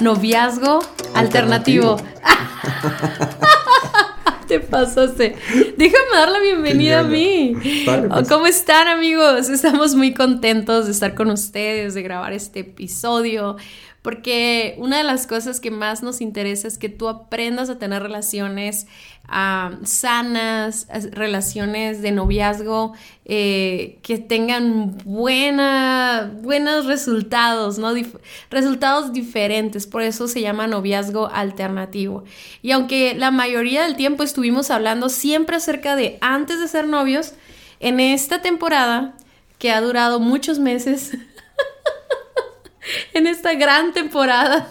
Noviazgo Alternativo. Te pasaste. Déjame dar la bienvenida a mí. Pues. ¿Cómo están amigos? Estamos muy contentos de estar con ustedes, de grabar este episodio porque una de las cosas que más nos interesa es que tú aprendas a tener relaciones sanas, relaciones de noviazgo eh, que tengan buenos resultados, ¿no? resultados diferentes, por eso se llama noviazgo alternativo. Y aunque la mayoría del tiempo estuvimos hablando siempre acerca de antes de ser novios, en esta temporada, que ha durado muchos meses, en esta gran temporada.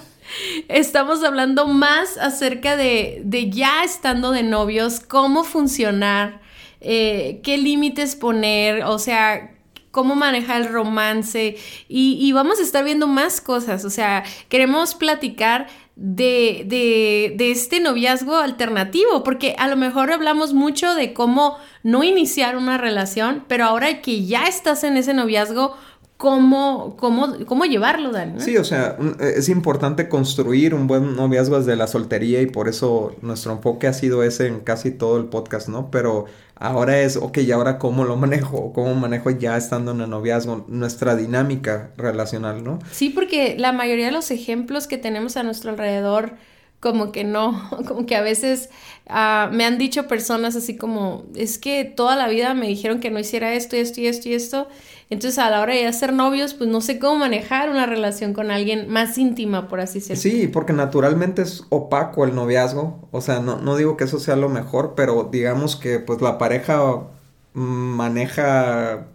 Estamos hablando más acerca de, ya estando de novios, cómo funcionar, eh, qué límites poner, o sea, cómo manejar el romance y, vamos a estar viendo más cosas, o sea, queremos platicar de, de, de, este noviazgo alternativo, porque a lo mejor hablamos mucho de cómo no iniciar una relación, pero ahora que ya estás en ese noviazgo, cómo, cómo, cómo llevarlo, Dani. Sí, o sea, eh, es importante construir un buen noviazgo desde la soltería y por eso nuestro enfoque ha sido ese en casi todo el podcast, ¿no? Pero ahora es, ok, ¿y ahora cómo lo manejo? ¿Cómo manejo ya estando en el noviazgo? Nuestra dinámica relacional, ¿no? Sí, porque la mayoría de los ejemplos que tenemos a nuestro alrededor como que no, como que a veces ah, me han dicho personas así como, es que toda la vida me dijeron que no hiciera esto y esto y esto y esto, entonces a la hora de hacer novios, pues no sé cómo manejar una relación con alguien más íntima, por así decirlo. Sí, porque naturalmente es opaco el noviazgo, o sea, no, no digo que eso sea lo mejor, pero digamos que pues la pareja maneja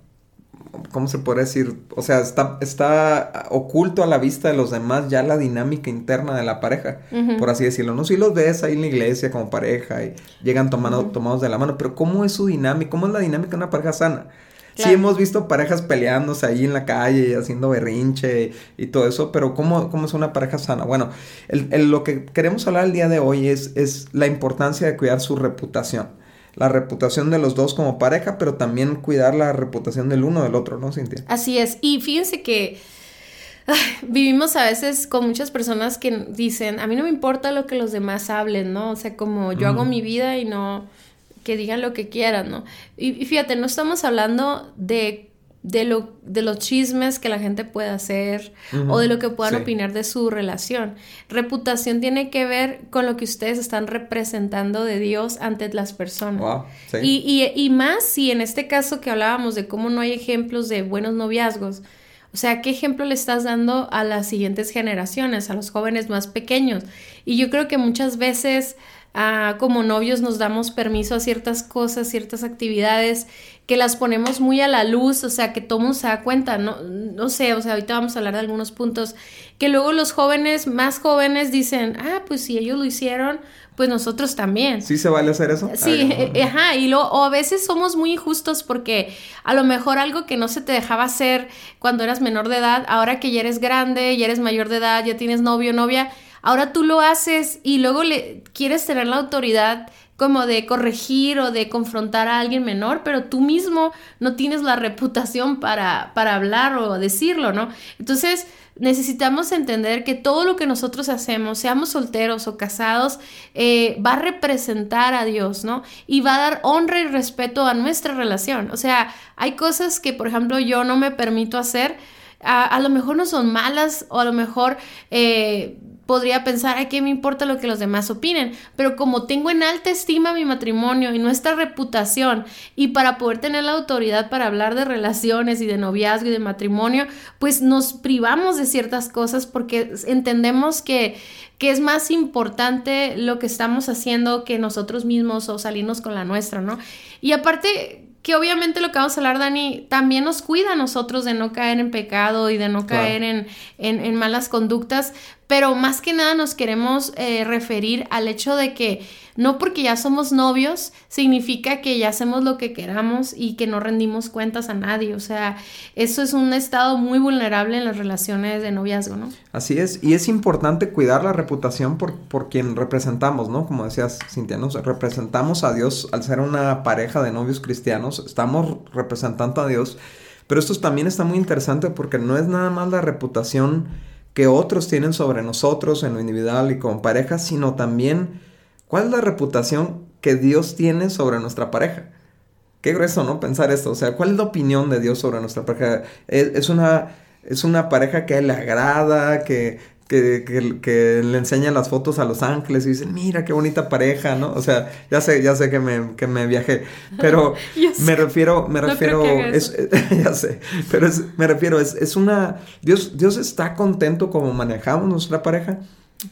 ¿cómo se puede decir? O sea, está, está oculto a la vista de los demás ya la dinámica interna de la pareja, por así decirlo. No si los ves ahí en la iglesia como pareja y llegan tomando, tomados de la mano, pero ¿cómo es su dinámica? ¿Cómo es la dinámica de una pareja sana? Sí hemos visto parejas peleándose ahí en la calle y haciendo berrinche y, todo eso, pero ¿cómo, ¿cómo, es una pareja sana? Bueno, el, lo que queremos hablar el día de hoy es, es la importancia de cuidar su reputación la reputación de los dos como pareja, pero también cuidar la reputación del uno del otro, ¿no, Cintia? Así es. Y fíjense que vivimos a veces con muchas personas que dicen, a mí no me importa lo que los demás hablen, ¿no? O sea, como yo hago mi vida y no que digan lo que quieran, ¿no? Y, y fíjate, no estamos hablando de de, lo, de los chismes que la gente puede hacer o de lo que puedan opinar de su relación. Reputación tiene que ver con lo que ustedes están representando de Dios ante las personas. y, y, más si en este caso que hablábamos de cómo no hay ejemplos de buenos noviazgos, o sea, ¿qué ejemplo le estás dando a las siguientes generaciones, a los jóvenes más pequeños? Y yo creo que muchas veces ah, como novios nos damos permiso a ciertas cosas, ciertas actividades que las ponemos muy a la luz, o sea, que todo mundo se da cuenta, no, no sé, o sea, ahorita vamos a hablar de algunos puntos, que luego los jóvenes, más jóvenes dicen, ah, pues si ellos lo hicieron, pues nosotros también. ¿Sí se vale hacer eso? Sí, eh, ajá, y lo, o a veces somos muy injustos porque a lo mejor algo que no se te dejaba hacer cuando eras menor de edad, ahora que ya eres grande, ya eres mayor de edad, ya tienes novio, novia, ahora tú lo haces y luego le quieres tener la autoridad como de corregir o de confrontar a alguien menor, pero tú mismo no tienes la reputación para, para hablar o decirlo, ¿no? Entonces, necesitamos entender que todo lo que nosotros hacemos, seamos solteros o casados, eh, va a representar a Dios, ¿no? Y va a dar honra y respeto a nuestra relación. O sea, hay cosas que, por ejemplo, yo no me permito hacer. A, lo mejor no son malas o a lo mejor eh, podría pensar, ¿a qué me importa lo que los demás opinen? Pero como tengo en alta estima mi matrimonio y nuestra reputación, y para poder tener la autoridad para hablar de relaciones y de noviazgo y de matrimonio, pues nos privamos de ciertas cosas porque entendemos que, que es más importante lo que estamos haciendo que nosotros mismos o salirnos con la nuestra, ¿no? Y aparte, que obviamente lo que vamos a hablar, Dani, también nos cuida a nosotros de no caer en pecado y de no caer en, en, en, malas conductas, pero más que nada nos queremos eh, referir al hecho de que no porque ya somos novios significa que ya hacemos lo que queramos y que no rendimos cuentas a nadie. O sea, eso es un estado muy vulnerable en las relaciones de noviazgo, ¿no? Así es, y es importante cuidar la reputación por, por quien representamos, ¿no? Como decías, Cintia, nos representamos a Dios al ser una pareja de novios cristianos, estamos representando a Dios, pero esto también está muy interesante porque no es nada más la reputación que otros tienen sobre nosotros en lo individual y como pareja, sino también cuál es la reputación que Dios tiene sobre nuestra pareja. Qué grueso, ¿no? Pensar esto. O sea, ¿cuál es la opinión de Dios sobre nuestra pareja? Es, una, es una pareja que le agrada, que, que, le enseñan las fotos a los ángeles y dicen, mira qué bonita pareja, ¿no? O sea, ya sé, ya sé que me, que me viajé, pero me refiero, me refiero, es, ya sé, pero me refiero, es, es una, Dios, Dios está contento como manejamos nuestra pareja.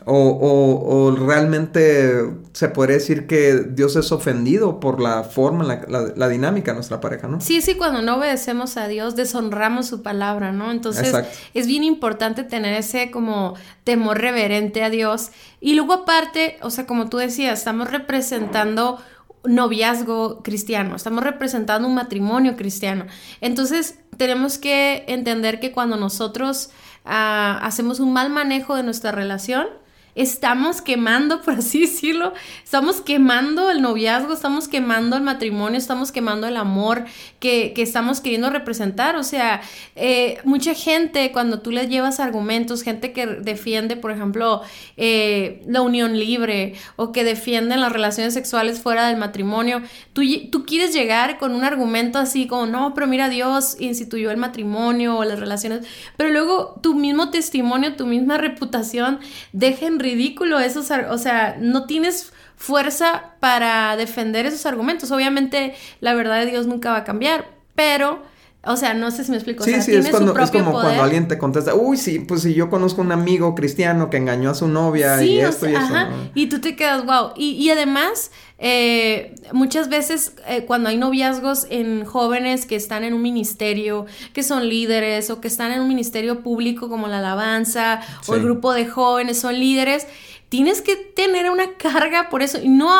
O, o, o, realmente se podría decir que Dios es ofendido por la forma, la, la, dinámica de nuestra pareja, ¿no? Sí, sí, cuando no obedecemos a Dios, deshonramos su palabra, ¿no? Entonces es bien importante tener ese como temor reverente a Dios. Y luego aparte, o sea, como tú decías, estamos representando noviazgo cristiano, estamos representando un matrimonio cristiano. Entonces tenemos que entender que cuando nosotros ah, hacemos un mal manejo de nuestra relación, estamos quemando, por así decirlo, estamos quemando el noviazgo, estamos quemando el matrimonio, estamos quemando el amor que, estamos queriendo representar. O sea, eh, mucha gente cuando tú le llevas argumentos, gente que defiende, por ejemplo, eh, la unión libre o que defienden las relaciones sexuales fuera del matrimonio, tú, tú quieres llegar con un argumento así como, no, pero mira, Dios instituyó el matrimonio o las relaciones, pero luego tu mismo testimonio, tu misma reputación dejen ridículo esos, o sea, no tienes fuerza para defender esos argumentos. Obviamente la verdad de Dios nunca va a cambiar, pero... O sea, no sé si me explico. Sí, sí, es, cuando, es como cuando alguien te contesta, uy, sí, pues si yo conozco un amigo cristiano que engañó a su novia y esto y eso. Y tú te quedas, wow. Y, y además, eh, muchas veces eh, cuando hay noviazgos en jóvenes que están en un ministerio, que son líderes o que están en un ministerio público como la alabanza o el grupo de jóvenes son líderes, tienes que tener una carga por eso. Y no,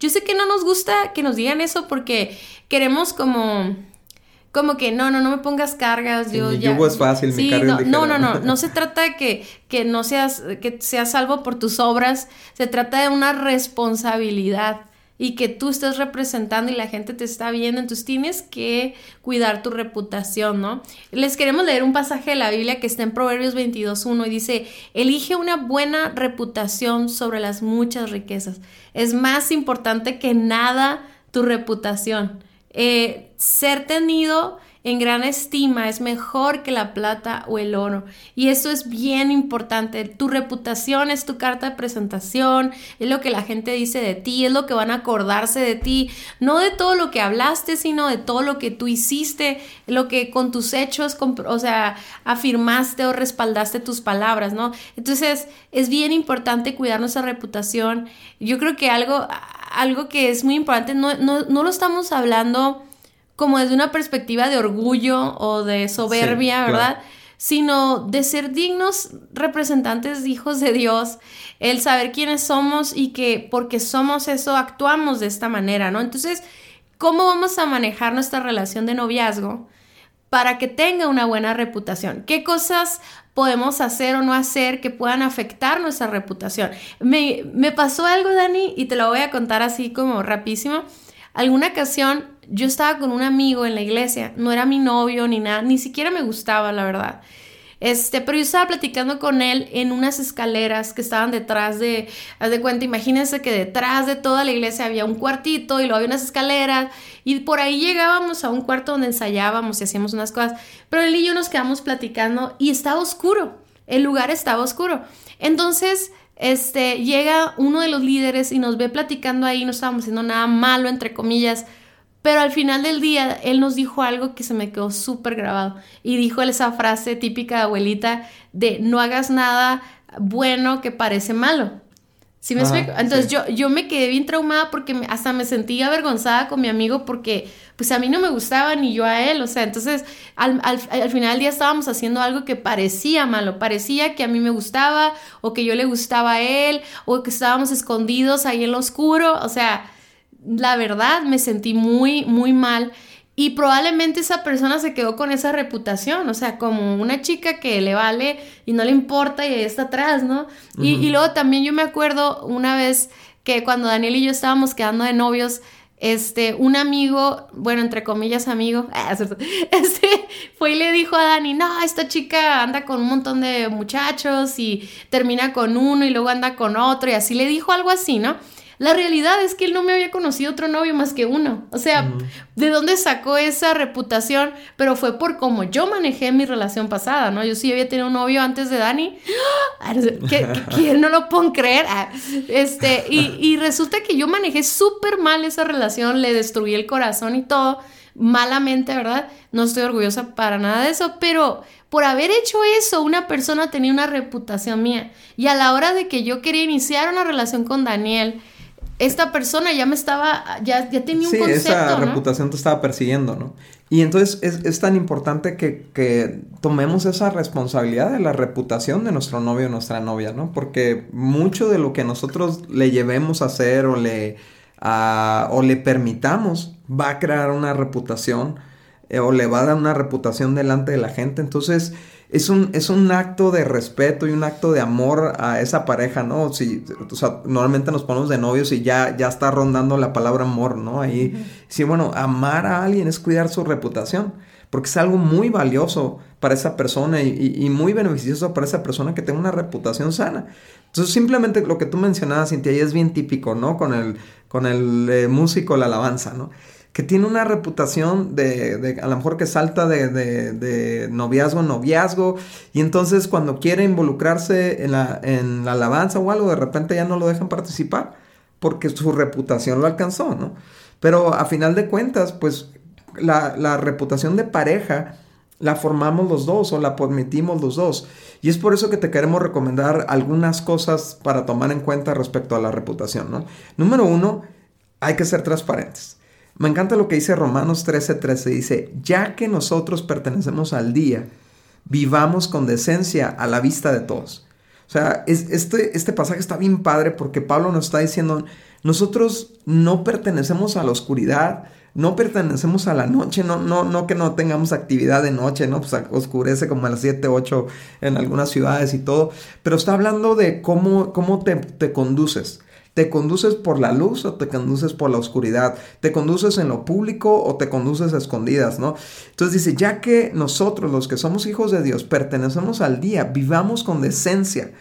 yo sé que no nos gusta que nos digan eso porque queremos como como que no, no, no me pongas cargas, yo ya. es fácil, mi carga no, no, no, no, no se trata de que, que no seas, que seas salvo por tus obras, se trata de una responsabilidad y que tú estés representando y la gente te está viendo, entonces tienes que cuidar tu reputación, ¿no? Les queremos leer un pasaje de la Biblia que está en Proverbios 22.1 y dice, elige una buena reputación sobre las muchas riquezas. Es más importante que nada tu reputación. Eh, ser tenido en gran estima es mejor que la plata o el oro. Y eso es bien importante. Tu reputación es tu carta de presentación, es lo que la gente dice de ti, es lo que van a acordarse de ti, no de todo lo que hablaste, sino de todo lo que tú hiciste, lo que con tus hechos, o sea, afirmaste o respaldaste tus palabras, ¿no? Entonces, es bien importante cuidar nuestra reputación. Yo creo que algo, algo que es muy importante, no, no, no lo estamos hablando como desde una perspectiva de orgullo o de soberbia, ¿verdad? Sino de ser dignos representantes, hijos de Dios, el saber quiénes somos y que porque somos eso actuamos de esta manera, ¿no? Entonces, ¿cómo vamos a manejar nuestra relación de noviazgo para que tenga una buena reputación? ¿Qué cosas podemos hacer o no hacer que puedan afectar nuestra reputación? Me, me pasó algo, Dani, y te lo voy a contar así como rapidísimo. Alguna ocasión yo estaba con un amigo en la iglesia, no era mi novio ni nada, ni siquiera me gustaba, la verdad. Este, pero yo estaba platicando con él en unas escaleras que estaban detrás de, haz de cuenta, imagínense que detrás de toda la iglesia había un cuartito y luego había unas escaleras y por ahí llegábamos a un cuarto donde ensayábamos y hacíamos unas cosas, pero él y yo nos quedamos platicando y estaba oscuro, el lugar estaba oscuro. Entonces, este, llega uno de los líderes y nos ve platicando ahí, no estábamos haciendo nada malo, entre comillas, pero al final del día, él nos dijo algo que se me quedó súper grabado. Y dijo esa frase típica de abuelita de no hagas nada bueno que parece malo. ¿Sí me explico? Entonces yo, yo me quedé bien traumada porque hasta me sentí avergonzada con mi amigo porque pues a mí no me gustaba ni yo a él, o sea, entonces al, al, final del día estábamos haciendo algo que parecía malo, parecía que a mí me gustaba o que yo le gustaba a él o que estábamos escondidos ahí en lo oscuro, o sea, la verdad me sentí muy, muy mal. Y probablemente esa persona se quedó con esa reputación, o sea, como una chica que le vale y no le importa y ahí está atrás, ¿no? y, luego también yo me acuerdo una vez que cuando Daniel y yo estábamos quedando de novios, este, un amigo, bueno, entre comillas amigo, este, fue y le dijo a Dani, no, esta chica anda con un montón de muchachos y termina con uno y luego anda con otro y así le dijo algo así, ¿no? La realidad es que él no me había conocido otro novio más que uno. O sea, ¿de dónde sacó esa reputación? Pero fue por cómo yo manejé mi relación pasada, ¿no? Yo sí había tenido un novio antes de Dani. ¡Ah! ¿Quién no lo puedo creer? Ah, este, y, y resulta que yo manejé súper mal esa relación, le destruí el corazón y todo, malamente, ¿verdad? No estoy orgullosa para nada de eso, pero por haber hecho eso, una persona tenía una reputación mía. Y a la hora de que yo quería iniciar una relación con Daniel, esta persona ya me estaba, ya, ya tenía un sí, esa reputación te estaba persiguiendo, ¿no? Y entonces es, tan importante que, tomemos esa responsabilidad de la reputación de nuestro novio o nuestra novia, ¿no? Porque mucho de lo que nosotros le llevemos a hacer o le, o le permitamos va a crear una reputación eh, o le va a dar una reputación delante de la gente. Entonces, es un, es un acto de respeto y un acto de amor a esa pareja, ¿no? Si, o sea, normalmente nos ponemos de novios y ya, ya está rondando la palabra amor, ¿no? Ahí, sí, bueno, amar a alguien es cuidar su reputación, porque es algo muy valioso para esa persona y, muy beneficioso para esa persona que tenga una reputación sana. Entonces, simplemente lo que tú mencionabas, Cintia, ahí es bien típico, ¿no? Con el, con el eh, músico, la alabanza, ¿no? Que tiene una reputación de, de a lo mejor que salta de, de, noviazgo en noviazgo, y entonces cuando quiere involucrarse en la, en la alabanza o algo, de repente ya no lo dejan participar, porque su reputación lo alcanzó, ¿no? Pero a final de cuentas, pues la, la reputación de pareja la formamos los dos o la permitimos los dos. Y es por eso que te queremos recomendar algunas cosas para tomar en cuenta respecto a la reputación, ¿no? Número uno, hay que ser transparentes. Me encanta lo que dice Romanos 13:13. 13. Dice, ya que nosotros pertenecemos al día, vivamos con decencia a la vista de todos. O sea, este, este pasaje está bien padre porque Pablo nos está diciendo, nosotros no pertenecemos a la oscuridad, no pertenecemos a la noche, no, no, no que no tengamos actividad de noche, ¿no? Pues oscurece como a las 7, 8 en algunas ciudades y todo, pero está hablando de cómo, cómo te, te conduces. ¿Te conduces por la luz o te conduces por la oscuridad? ¿Te conduces en lo público o te conduces a escondidas, no? Entonces dice, ya que nosotros, los que somos hijos de Dios, pertenecemos al día, vivamos con decencia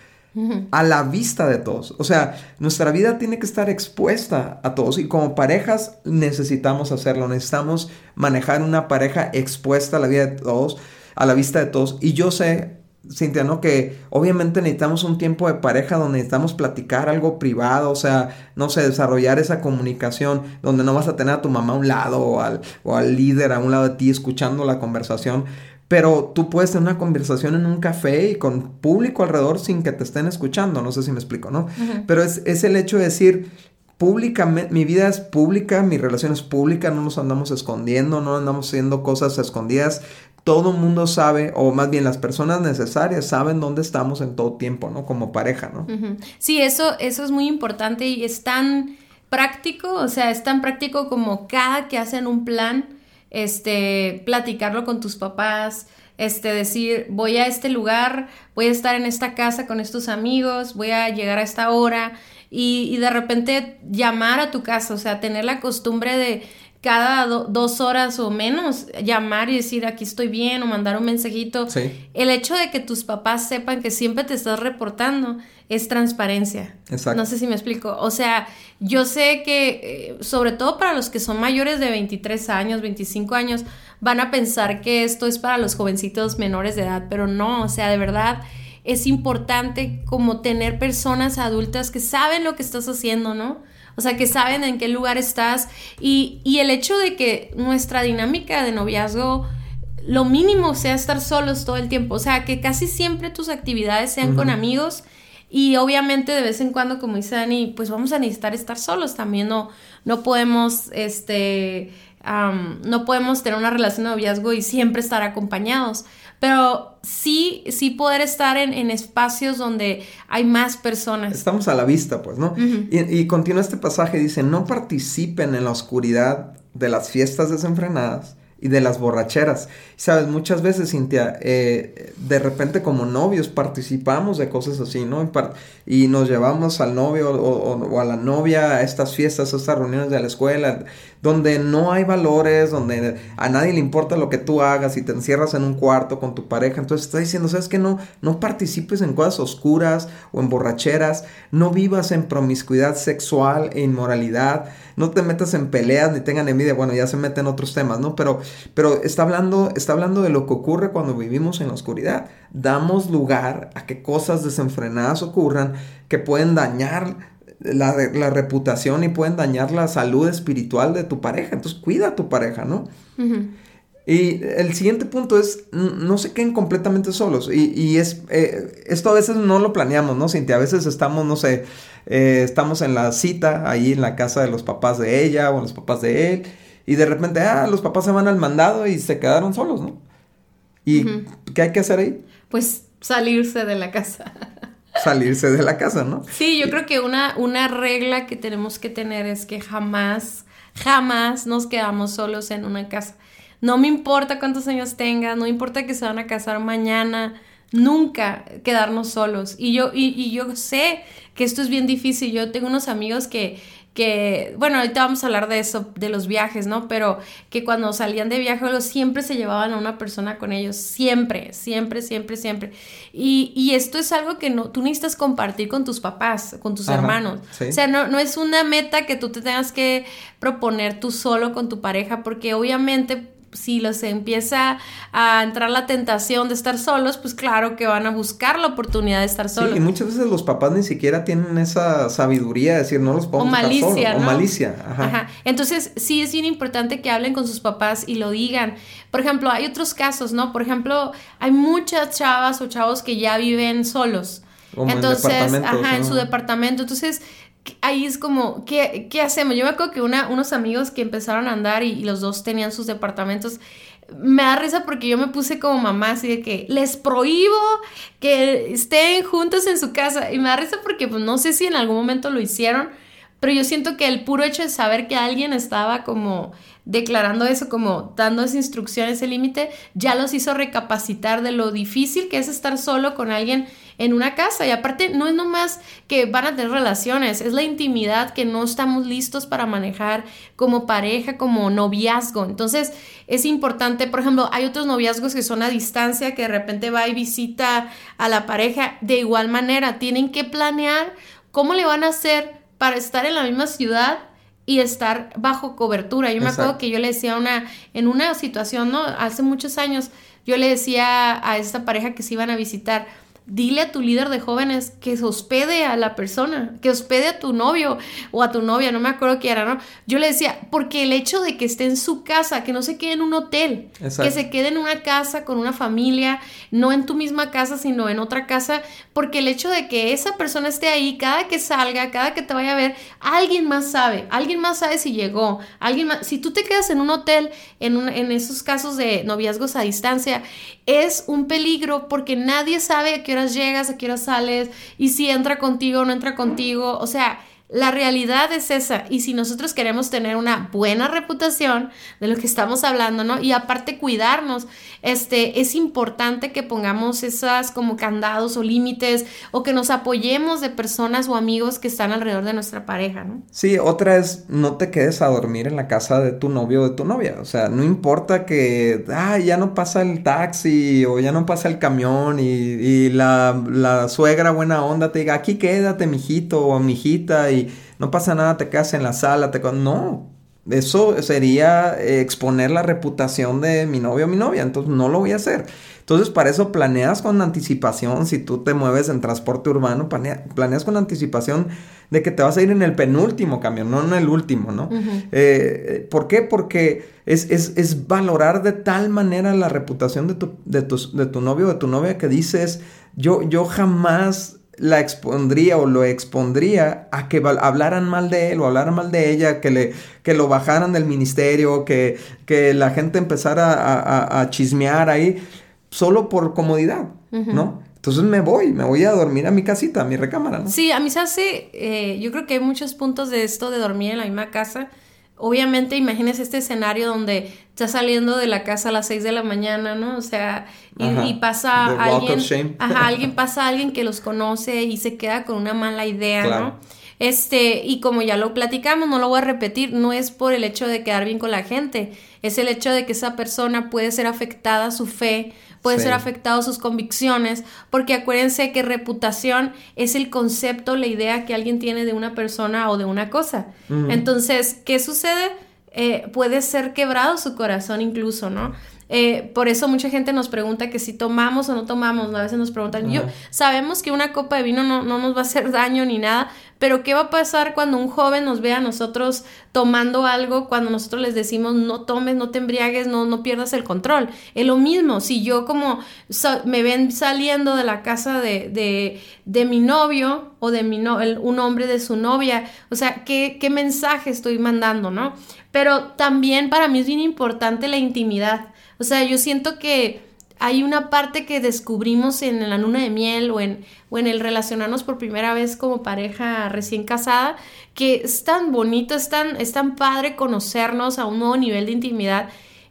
a la vista de todos. O sea, nuestra vida tiene que estar expuesta a todos y como parejas necesitamos hacerlo, necesitamos manejar una pareja expuesta a la vida de todos, a la vista de todos. Y yo sé, Cintia, ¿no? Que obviamente necesitamos un tiempo de pareja donde necesitamos platicar algo privado, o sea, no sé, desarrollar esa comunicación donde no vas a tener a tu mamá a un lado o al, o al líder a un lado de ti escuchando la conversación, pero tú puedes tener una conversación en un café y con público alrededor sin que te estén escuchando, no sé si me explico, ¿no? Pero es, es el hecho de decir, públicamente, mi vida es pública, mi relación es pública, no nos andamos escondiendo, no andamos haciendo cosas escondidas, todo mundo sabe, o más bien las personas necesarias saben dónde estamos en todo tiempo, ¿no? Como pareja, ¿no? Sí, eso, eso es muy importante y es tan práctico, o sea, es tan práctico como cada que hacen un plan, este, platicarlo con tus papás, este, decir, voy a este lugar, voy a estar en esta casa con estos amigos, voy a llegar a esta hora y, y de repente llamar a tu casa, o sea, tener la costumbre de cada dos horas o menos llamar y decir aquí estoy bien o mandar un mensajito. El hecho de que tus papás sepan que siempre te estás reportando es transparencia. Exacto. No sé si me explico. O sea, yo sé que, eh, sobre todo para los que son mayores de 23 años, 25 años, van a pensar que esto es para los jovencitos menores de edad, pero no, o sea, de verdad es importante como tener personas adultas que saben lo que estás haciendo, ¿no? O sea, que saben en qué lugar estás. Y, el hecho de que nuestra dinámica de noviazgo lo mínimo sea estar solos todo el tiempo, o sea, que casi siempre tus actividades sean con amigos. Y obviamente de vez en cuando, como dice Dani, pues vamos a necesitar estar solos también, no, no podemos, este, no podemos tener una relación de noviazgo y siempre estar acompañados, pero sí, sí poder estar en, espacios donde hay más personas. Estamos a la vista, pues, ¿no? y, y continúa este pasaje, dice, no participen en la oscuridad de las fiestas desenfrenadas y de las borracheras. Sabes, muchas veces, Cintia, eh, de repente como novios participamos de cosas así, ¿no? Y nos llevamos al novio o, a la novia a estas fiestas, a estas reuniones de la escuela, donde no hay valores, donde a nadie le importa lo que tú hagas y te encierras en un cuarto con tu pareja. Entonces está diciendo, ¿sabes qué? No, no participes en cosas oscuras o en borracheras, no vivas en promiscuidad sexual e inmoralidad, no te metas en peleas ni tengan envidia. Bueno, ya se meten otros temas, ¿no? Pero, pero está, hablando, está hablando de lo que ocurre cuando vivimos en la oscuridad. Damos lugar a que cosas desenfrenadas ocurran que pueden dañar la, la, reputación y pueden dañar la salud espiritual de tu pareja. Entonces cuida a tu pareja, ¿no? Y el siguiente punto es, no se queden completamente solos. Y, y es, eh, esto a veces no lo planeamos, ¿no, Cintia? A veces estamos, no sé, eh, estamos en la cita, ahí en la casa de los papás de ella o los papás de él, y de repente, ah, los papás se van al mandado y se quedaron solos, ¿no? ¿Y qué hay que hacer ahí? Pues salirse de la casa. salirse de la casa, ¿no? Sí, yo creo que una, una regla que tenemos que tener es que jamás, jamás nos quedamos solos en una casa. No me importa cuántos años tengas, no importa que se van a casar mañana, nunca quedarnos solos. Y yo, y, y yo sé que esto es bien difícil. Yo tengo unos amigos que que, bueno, ahorita vamos a hablar de eso, de los viajes, ¿no? Pero que cuando salían de viaje siempre se llevaban a una persona con ellos, siempre, siempre, siempre, siempre. Y, y esto es algo que no, tú necesitas compartir con tus papás, con tus hermanos. O sea, no, no es una meta que tú te tengas que proponer tú solo con tu pareja, porque obviamente si los empieza a entrar la tentación de estar solos, pues claro que van a buscar la oportunidad de estar solos. Sí, y muchas veces los papás ni siquiera tienen esa sabiduría de decir, no los podemos o malicia, solos. O malicia, ajá. Entonces, sí es bien importante que hablen con sus papás y lo digan. Por ejemplo, hay otros casos, ¿no? Por ejemplo, hay muchas chavas o chavos que ya viven solos. Entonces, ajá, en su departamento. Entonces, ahí es como, ¿qué, ¿qué, hacemos? Yo me acuerdo que unos amigos que empezaron a andar y, los dos tenían sus departamentos, me da risa porque yo me puse como mamá así de que les prohíbo que estén juntos en su casa y me da risa porque pues no sé si en algún momento lo hicieron, pero yo siento que el puro hecho de saber que alguien estaba como declarando eso, como dando esa instrucción, ese límite, ya los hizo recapacitar de lo difícil que es estar solo con alguien en una casa. Y aparte, no es nomás que van a tener relaciones, es la intimidad que no estamos listos para manejar como pareja, como noviazgo. Entonces, es importante, por ejemplo, hay otros noviazgos que son a distancia, que de repente va y visita a la pareja. De igual manera, tienen que planear cómo le van a hacer para estar en la misma ciudad y estar bajo cobertura. Yo me acuerdo que yo le decía una, en una situación, ¿no? Hace muchos años, yo le decía a esta pareja que se iban a visitar, dile a tu líder de jóvenes que se hospede a la persona, que hospede a tu novio o a tu novia, no me acuerdo qué era, ¿no? Yo le decía, porque el hecho de que esté en su casa, que no se quede en un hotel, que se quede en una casa con una familia, no en tu misma casa, sino en otra casa, porque el hecho de que esa persona esté ahí, cada que salga, cada que te vaya a ver, alguien más sabe, alguien más sabe si llegó, alguien más, si tú te quedas en un hotel, en, en esos casos de noviazgos a distancia, es un peligro porque nadie sabe a qué llegas, a qué sales y si entra contigo o no entra contigo. O sea, la realidad es esa. Y si nosotros queremos tener una buena reputación de lo que estamos hablando, ¿no? Y aparte cuidarnos, este, es importante que pongamos esas como candados o límites o que nos apoyemos de personas o amigos que están alrededor de nuestra pareja, ¿no? Sí, otra es no te quedes a dormir en la casa de tu novio o de tu novia. O sea, no importa que, ah, ya no pasa el taxi o ya no pasa el camión y, la, la suegra buena onda te diga, aquí quédate, mijito o mijita y no pasa nada, te quedas en la sala, te... No, eso sería eh, exponer la reputación de mi novio o mi novia, entonces no lo voy a hacer. Entonces, para eso planeas con anticipación, si tú te mueves en transporte urbano, planeas con anticipación de que te vas a ir en el penúltimo camión, no en el último, ¿no? Eh, ¿Por qué? Porque es, valorar de tal manera la reputación de tu, de tu, de tu novio o de tu novia que dices, yo, yo jamás la expondría o lo expondría a que hablaran mal de él o hablaran mal de ella, que, le, que lo bajaran del ministerio, que, que la gente empezara a, a, chismear ahí, solo por comodidad, ¿no? Entonces me voy, me voy a dormir a mi casita, a mi recámara, ¿no? Sí, a mí se hace, eh, yo creo que hay muchos puntos de esto de dormir en la misma casa obviamente imagínese este escenario donde está saliendo de la casa a las 6 de la mañana, ¿no? O sea, y, pasa alguien, ajá, alguien pasa alguien que los conoce y se queda con una mala idea, ¿no? Este, y como ya lo platicamos, no lo voy a repetir, no es por el hecho de quedar bien con la gente, es el hecho de que esa persona puede ser afectada su fe puede ser afectado sus convicciones, porque acuérdense que reputación es el concepto, la idea que alguien tiene de una persona o de una cosa. Entonces, ¿qué sucede? Eh, puede ser quebrado su corazón incluso, ¿no? Eh, por eso mucha gente nos pregunta que si tomamos o no tomamos, a veces nos preguntan, yo, sabemos que una copa de vino no, no, nos va a hacer daño ni nada, pero ¿qué va a pasar cuando un joven nos vea a nosotros tomando algo cuando nosotros les decimos no tomes, no te embriagues, no, no pierdas el control? Es lo mismo, si yo como me ven saliendo de la casa de, de, mi novio o de mi no, un hombre de su novia, o sea, ¿qué, ¿qué mensaje estoy mandando, no? Pero también para mí es bien importante la intimidad. O sea, yo siento que hay una parte que descubrimos en la luna de miel o en, o en el relacionarnos por primera vez como pareja recién casada, que es tan bonito, es tan, es tan padre conocernos a un nuevo nivel de intimidad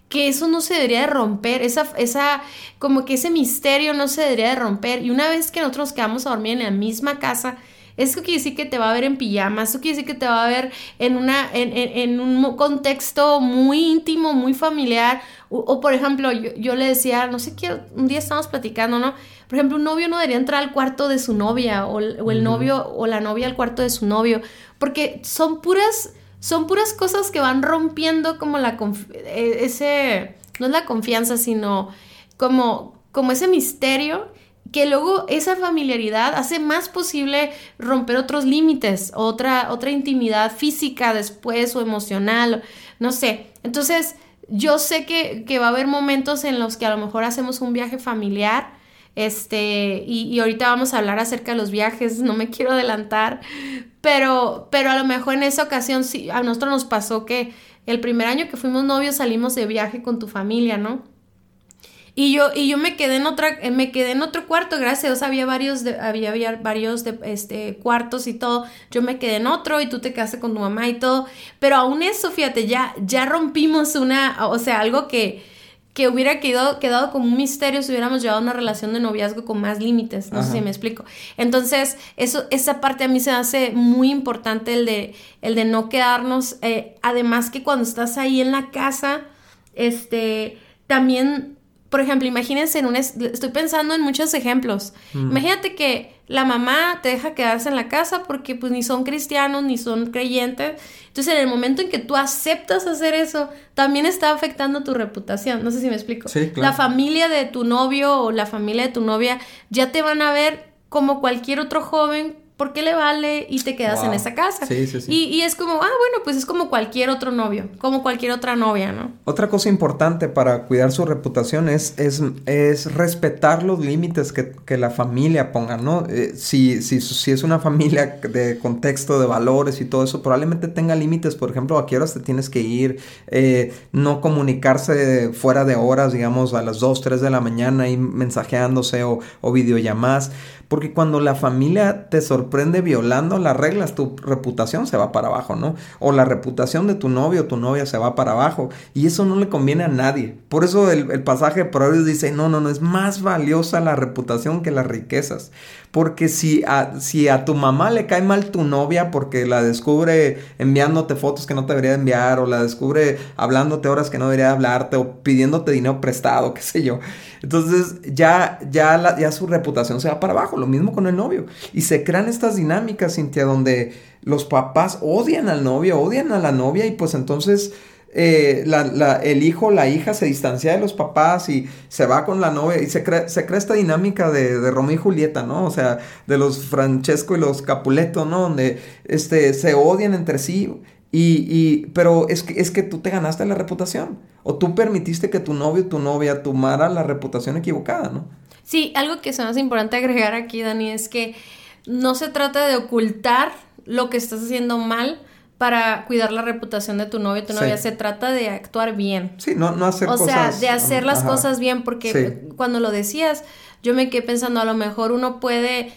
que eso no se debería de romper, esa, esa, como que ese misterio no se debería de romper. Y una vez que nosotros quedamos a dormir en la misma casa, eso quiere decir que te va a ver en pijama, eso quiere decir que te va a ver en, una, en, en, un contexto muy íntimo, muy familiar. O, por ejemplo, yo, le decía, no sé qué, un día estábamos platicando, ¿no? Por ejemplo, un novio no debería entrar al cuarto de su novia o, el novio o la novia al cuarto de su novio, porque son puras, son puras cosas que van rompiendo como la, e, ese, no es la confianza, sino como, como ese misterio que luego esa familiaridad hace más posible romper otros límites, otra, otra intimidad física después o emocional, no sé. Entonces, yo sé que, va a haber momentos en los que a lo mejor hacemos un viaje familiar, este, y, ahorita vamos a hablar acerca de los viajes, no me quiero adelantar, pero, pero a lo mejor en esa ocasión sí, a nosotros nos pasó que el primer año que fuimos novios salimos de viaje con tu familia, ¿no? Y yo, y yo me quedé en otra, eh, me quedé en otro cuarto, gracias a Dios había varios, de, había, había varios de, este, cuartos y todo. Yo me quedé en otro y tú te quedaste con tu mamá y todo. Pero aún eso, fíjate, ya, ya rompimos una, o sea, algo que, que hubiera quedado, quedado como un misterio si hubiéramos llevado una relación de noviazgo con más límites. No sé si me explico. Entonces, eso, esa parte a mí se hace muy importante el de, el de no quedarnos. Eh, además que cuando estás ahí en la casa, este, también por ejemplo, imagínense en un... Estoy pensando en muchos ejemplos. Mm. Imagínate que la mamá te deja quedarse en la casa porque pues ni son cristianos ni son creyentes. Entonces, en el momento en que tú aceptas hacer eso, también está afectando tu reputación. No sé si me explico. La familia de tu novio o la familia de tu novia ya te van a ver como cualquier otro joven ¿por qué le vale? Y te quedas en esa casa. Sí, sí, sí. Y, es como, ah, bueno, pues es como cualquier otro novio, como cualquier otra novia, ¿no? Otra cosa importante para cuidar su reputación es, es, es respetar los límites que, que, la familia ponga, ¿no? Eh, si, si, si, es una familia de contexto, de valores y todo eso, probablemente tenga límites, por ejemplo, a qué horas te tienes que ir, eh, no comunicarse fuera de horas, digamos, a las 2, 3 de la mañana y mensajeándose o, o videollamadas. Porque cuando la familia te sorprende violando las reglas, tu reputación se va para abajo, ¿no? O la reputación de tu novio o tu novia se va para abajo. Y eso no le conviene a nadie. Por eso el, pasaje de Proverbios dice, no, no, no, es más valiosa la reputación que las riquezas. Porque si a, si a tu mamá le cae mal tu novia porque la descubre enviándote fotos que no te debería enviar, o la descubre hablándote horas que no debería hablarte, o pidiéndote dinero prestado, qué sé yo. Entonces ya, ya, ya su reputación se va para abajo. Lo mismo con el novio. Y se crean estas dinámicas, Cintia, donde los papás odian al novio, odian a la novia, y pues entonces eh, el hijo o la hija se distancia de los papás y se va con la novia y se crea, se crea esta dinámica de, de, Romeo y Julieta, ¿no? O sea, de los Francesco y los Capuleto, ¿no? Donde este, se odian entre sí. Y, y, pero es que, es que tú te ganaste la reputación. O tú permitiste que tu novio o tu novia tomara la reputación equivocada, ¿no? Sí, algo que es más importante agregar aquí, Dani, es que no se trata de ocultar lo que estás haciendo mal para cuidar la reputación de tu novio, tu novia, se trata de actuar bien. Sí, no, no hacer cosas. O sea, de hacer las cosas bien, porque cuando lo decías, yo me quedé pensando, a lo mejor uno puede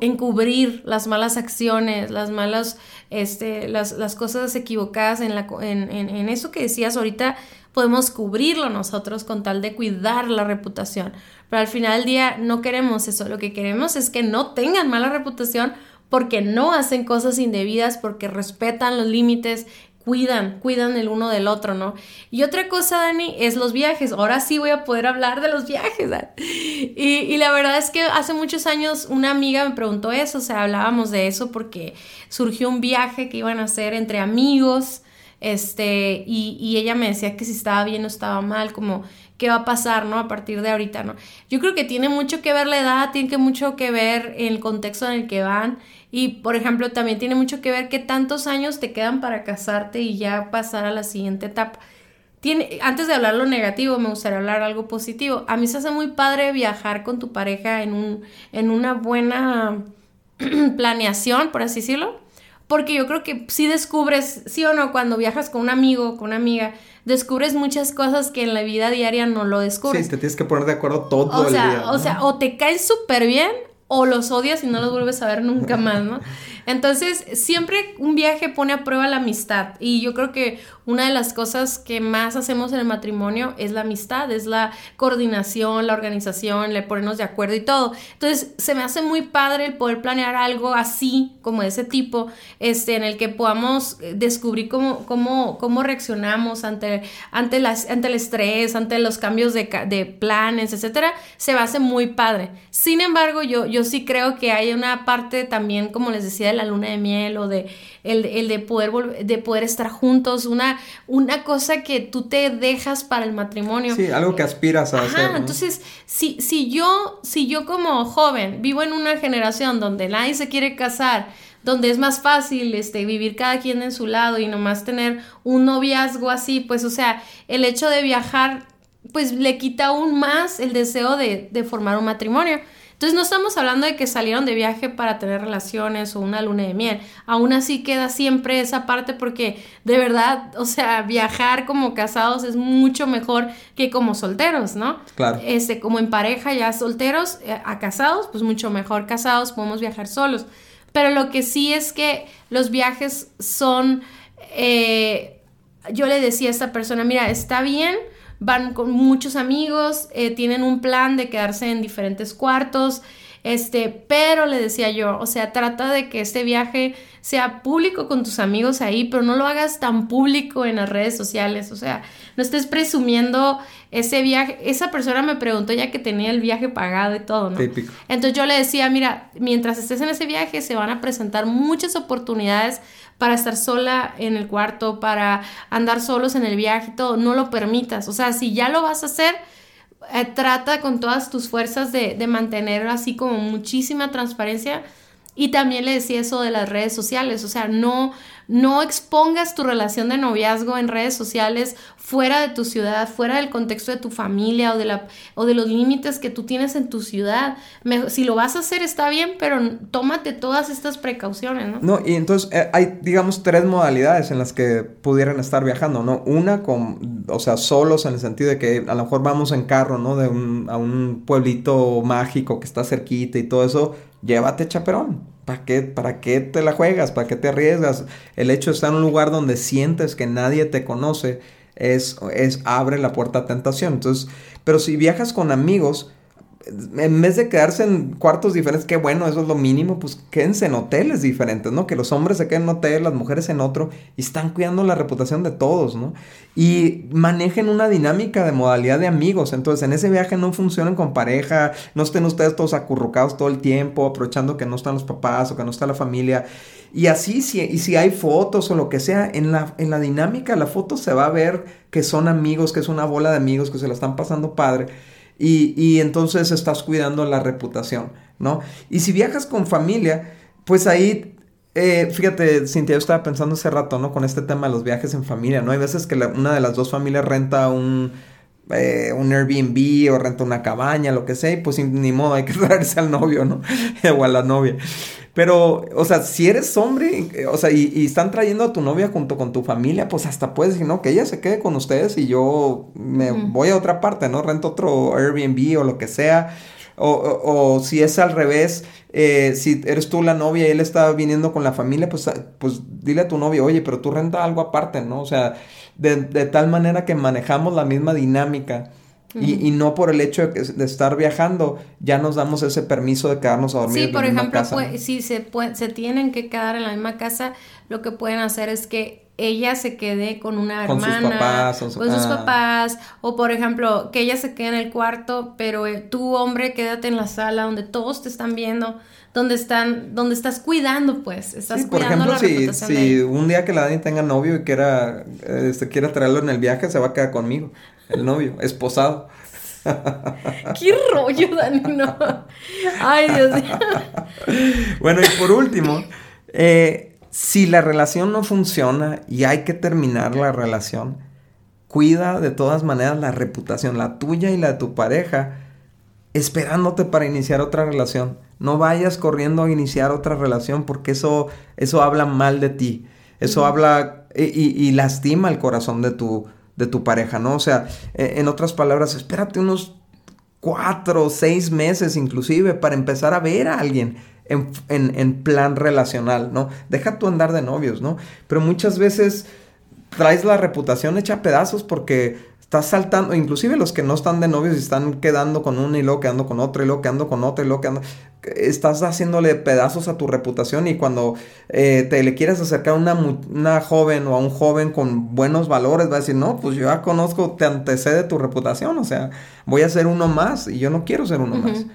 encubrir las malas acciones, las malas, este, las, las cosas equivocadas en, la, en, en, eso que decías ahorita, podemos cubrirlo nosotros con tal de cuidar la reputación. Pero al final del día no queremos eso, lo que queremos es que no tengan mala reputación porque no hacen cosas indebidas, porque respetan los límites cuidan, cuidan el uno del otro, ¿no? Y otra cosa, Dani, es los viajes. Ahora sí voy a poder hablar de los viajes. Y, la verdad es que hace muchos años una amiga me preguntó eso, o sea, hablábamos de eso porque surgió un viaje que iban a hacer entre amigos, este, y ella me decía que si estaba bien o estaba mal, como qué va a pasar, ¿no? A partir de ahorita, ¿no? Yo creo que tiene mucho que ver la edad, tiene que mucho que ver el contexto en el que van y, por ejemplo, también tiene mucho que ver qué tantos años te quedan para casarte y ya pasar a la siguiente etapa. Antes de hablar lo negativo, me gustaría hablar algo positivo. A mí se hace muy padre viajar con tu pareja en, un, en una buena planeación, por así decirlo. Porque yo creo que si descubres, sí o no, cuando viajas con un amigo, con una amiga, descubres muchas cosas que en la vida diaria no lo descubres. Sí, te tienes que poner de acuerdo todo el día. O sea, o te caes súper bien o los odias y no los vuelves a ver nunca más, ¿no? Entonces, siempre un viaje pone a prueba la amistad y yo creo que una de las cosas que más hacemos en el matrimonio es la amistad, es la coordinación, la organización, le ponernos de acuerdo y todo. Entonces, se me hace muy padre el poder planear algo así, como de ese tipo, este, en el que podamos descubrir cómo, cómo, cómo reaccionamos ante, ante, las, ante el estrés, ante los cambios de, de planes, etcétera, se me hace muy padre. Sin embargo, yo, yo sí creo que hay una parte también, como les decía, de la luna de miel o de el, de poder de poder estar juntos, una, una cosa que tú te dejas para el matrimonio. Sí, algo que aspiras a hacer. Entonces, si, si yo, si yo como joven vivo en una generación donde nadie se quiere casar, donde es más fácil este, vivir cada quien en su lado y nomás tener un noviazgo así, pues o sea, el hecho de viajar, pues le quita aún más el deseo de, de formar un matrimonio. Entonces no estamos hablando de que salieron de viaje para tener relaciones o una luna de miel. Aún así queda siempre esa parte porque de verdad, o sea, viajar como casados es mucho mejor que como solteros, ¿no? Claro. Este, como en pareja ya solteros eh, a casados, pues mucho mejor casados podemos viajar solos. Pero lo que sí es que los viajes son... Eh, yo le decía a esta persona, mira, está bien van con muchos amigos, eh, tienen un plan de quedarse en diferentes cuartos, este, pero le decía yo, o sea, trata de que este viaje sea público con tus amigos ahí, pero no lo hagas tan público en las redes sociales, o sea, no estés presumiendo ese viaje. Esa persona me preguntó ya que tenía el viaje pagado y todo, ¿no? Típico. Entonces yo le decía, mira, mientras estés en ese viaje se van a presentar muchas oportunidades para estar sola en el cuarto, para andar solos en el viaje y todo, no lo permitas. O sea, si ya lo vas a hacer, eh, trata con todas tus fuerzas de, de mantener así como muchísima transparencia. Y también le decía eso de las redes sociales, o sea, no, no expongas tu relación de noviazgo en redes sociales fuera de tu ciudad, fuera del contexto de tu familia o de, la, o de los límites que tú tienes en tu ciudad. si lo vas a hacer está bien, pero tómate todas estas precauciones, ¿no? No, y entonces eh, hay, digamos, tres modalidades en las que pudieran estar viajando, ¿no? Una con, o sea, solos en el sentido de que a lo mejor vamos en carro, ¿no? De un, a un pueblito mágico que está cerquita y todo eso, llévate chaperón. ¿Para qué, ¿Para qué te la juegas? ¿Para qué te arriesgas? El hecho de estar en un lugar donde sientes que nadie te conoce es, es abre la puerta a tentación. Entonces, pero si viajas con amigos, en vez de quedarse en cuartos diferentes, qué bueno, eso es lo mínimo, pues quédense en hoteles diferentes, ¿no? Que los hombres se queden en hotel, las mujeres en otro, y están cuidando la reputación de todos, ¿no? Y manejen una dinámica de modalidad de amigos, entonces en ese viaje no funcionen con pareja, no estén ustedes todos acurrucados todo el tiempo, aprovechando que no están los papás o que no está la familia. Y así, si, y si hay fotos o lo que sea, en la, en la dinámica la foto se va a ver que son amigos, que es una bola de amigos, que se la están pasando padre y, entonces estás cuidando la reputación, ¿no? Y si viajas con familia, pues ahí eh, fíjate, Cintia, yo estaba pensando hace rato, ¿no? Con este tema de los viajes en familia, ¿no? Hay veces que una de las dos familias renta un, eh, un Airbnb o renta una cabaña, lo que sea, y pues ni modo, hay que traerse al novio, ¿no? o a la novia. Pero, o sea, si eres hombre, eh, o sea, y, están trayendo a tu novia junto con tu familia, pues hasta puedes decir, no, que ella se quede con ustedes y yo me voy a otra parte, ¿no? Rento otro Airbnb o lo que sea. O, si es al revés, eh, si eres tú la novia y él está viniendo con la familia, pues, pues dile a tu novia, oye, pero tú renta algo aparte, ¿no? O sea, de, de tal manera que manejamos la misma dinámica y, no por el hecho de, estar viajando, ya nos damos ese permiso de quedarnos a dormir. Sí, por ejemplo, si se, se tienen que quedar en la misma casa, lo que pueden hacer es que ella se quede con una hermana, con sus papás, con, sus ah. papás, o por ejemplo, que ella se quede en el cuarto, pero eh, tú, hombre, quédate en la sala donde todos te están viendo, donde están, donde estás cuidando, pues, estás por ejemplo, si, si un día que la Dani tenga novio y quiera, este, quiera traerlo en el viaje, se va a quedar conmigo el novio, esposado. ¡Qué rollo, Dani! Ay, Dios mío. bueno, y por último, eh, si la relación no funciona y hay que terminar la relación, cuida de todas maneras la reputación, la tuya y la de tu pareja, esperándote para iniciar otra relación. No vayas corriendo a iniciar otra relación porque eso, eso habla mal de ti. Eso habla y, lastima el corazón de tu, de tu pareja, ¿no? O sea, e, en otras palabras, espérate unos cuatro, seis meses inclusive para empezar a ver a alguien en, en, plan relacional, ¿no? Deja tu andar de novios, ¿no? Pero muchas veces traes la reputación hecha a pedazos porque estás saltando, inclusive los que no están de novios y están quedando con uno y luego quedando con otro y luego quedando con otro y luego quedando, estás haciéndole pedazos a tu reputación y cuando eh, te le quieres acercar a una, una, joven o a un joven con buenos valores, va a decir, no, pues yo ya conozco, te antecede tu reputación, o sea, voy a ser uno más y yo no quiero ser uno más.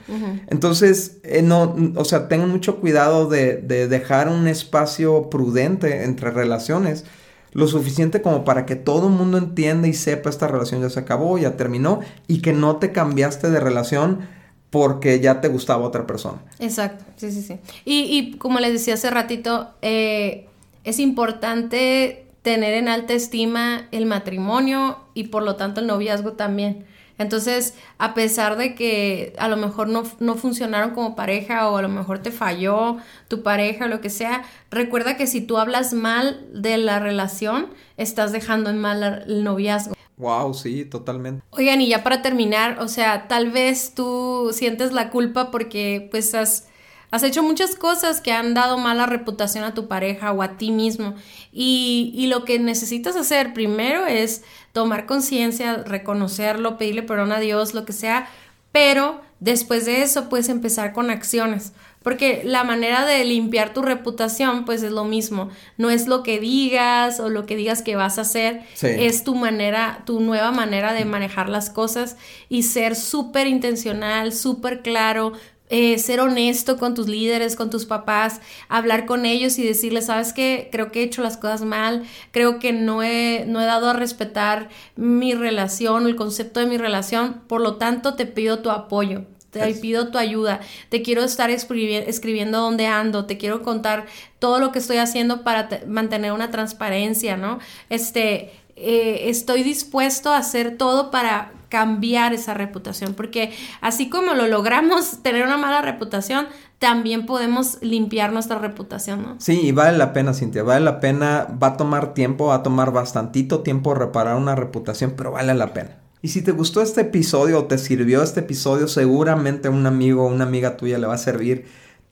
Entonces, eh, no, o sea, tengan mucho cuidado de, de dejar un espacio prudente entre relaciones lo suficiente como para que todo el mundo entienda y sepa esta relación ya se acabó, ya terminó y que no te cambiaste de relación porque ya te gustaba otra persona. Exacto, sí, sí, sí. Y, como les decía hace ratito, eh, es importante tener en alta estima el matrimonio y por lo tanto el noviazgo también. Entonces, a pesar de que a lo mejor no, no, funcionaron como pareja o a lo mejor te falló tu pareja o lo que sea, recuerda que si tú hablas mal de la relación, estás dejando en mal el noviazgo. Wow, sí, totalmente. Oigan, y ya para terminar, o sea, tal vez tú sientes la culpa porque pues has Has hecho muchas cosas que han dado mala reputación a tu pareja o a ti mismo. Y, lo que necesitas hacer primero es tomar conciencia, reconocerlo, pedirle perdón a Dios, lo que sea. Pero después de eso puedes empezar con acciones. Porque la manera de limpiar tu reputación, pues es lo mismo. No es lo que digas o lo que digas que vas a hacer. Es tu manera, tu nueva manera de manejar las cosas y ser súper intencional, súper claro, eh, ser honesto con tus líderes, con tus papás, hablar con ellos y decirles, sabes que creo que he hecho las cosas mal, creo que no he, no he dado a respetar mi relación, el concepto de mi relación, por lo tanto te pido tu apoyo. Te pido tu ayuda, te quiero estar escribiendo dónde ando, te quiero contar todo lo que estoy haciendo para mantener una transparencia, ¿no? Este, eh, estoy dispuesto a hacer todo para cambiar esa reputación, porque así como lo logramos tener una mala reputación, también podemos limpiar nuestra reputación, ¿no? Sí, y vale la pena, Cintia, vale la pena, va a tomar tiempo, va a tomar bastantito tiempo reparar una reputación, pero vale la pena. Y si te gustó este episodio o te sirvió este episodio, seguramente un amigo o una amiga tuya le va a servir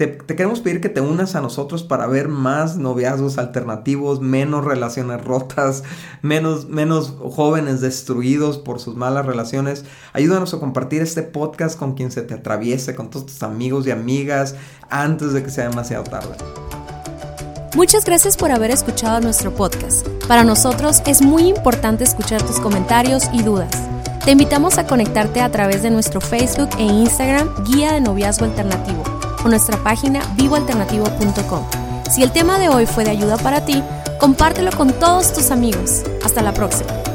te, queremos pedir que te unas a nosotros para ver más noviazgos alternativos, menos relaciones rotas, menos, menos jóvenes destruidos por sus malas relaciones. Ayúdanos a compartir este podcast con quien se te atraviese, con todos tus amigos y amigas, antes de que sea demasiado tarde. Muchas gracias por haber escuchado nuestro podcast. Para nosotros es muy importante escuchar tus comentarios y dudas. Te invitamos a conectarte a través de nuestro Facebook e Instagram Guía de Noviazgo Alternativo o nuestra página vivoalternativo.com. Si el tema de hoy fue de ayuda para ti, compártelo con todos tus amigos. Hasta la próxima.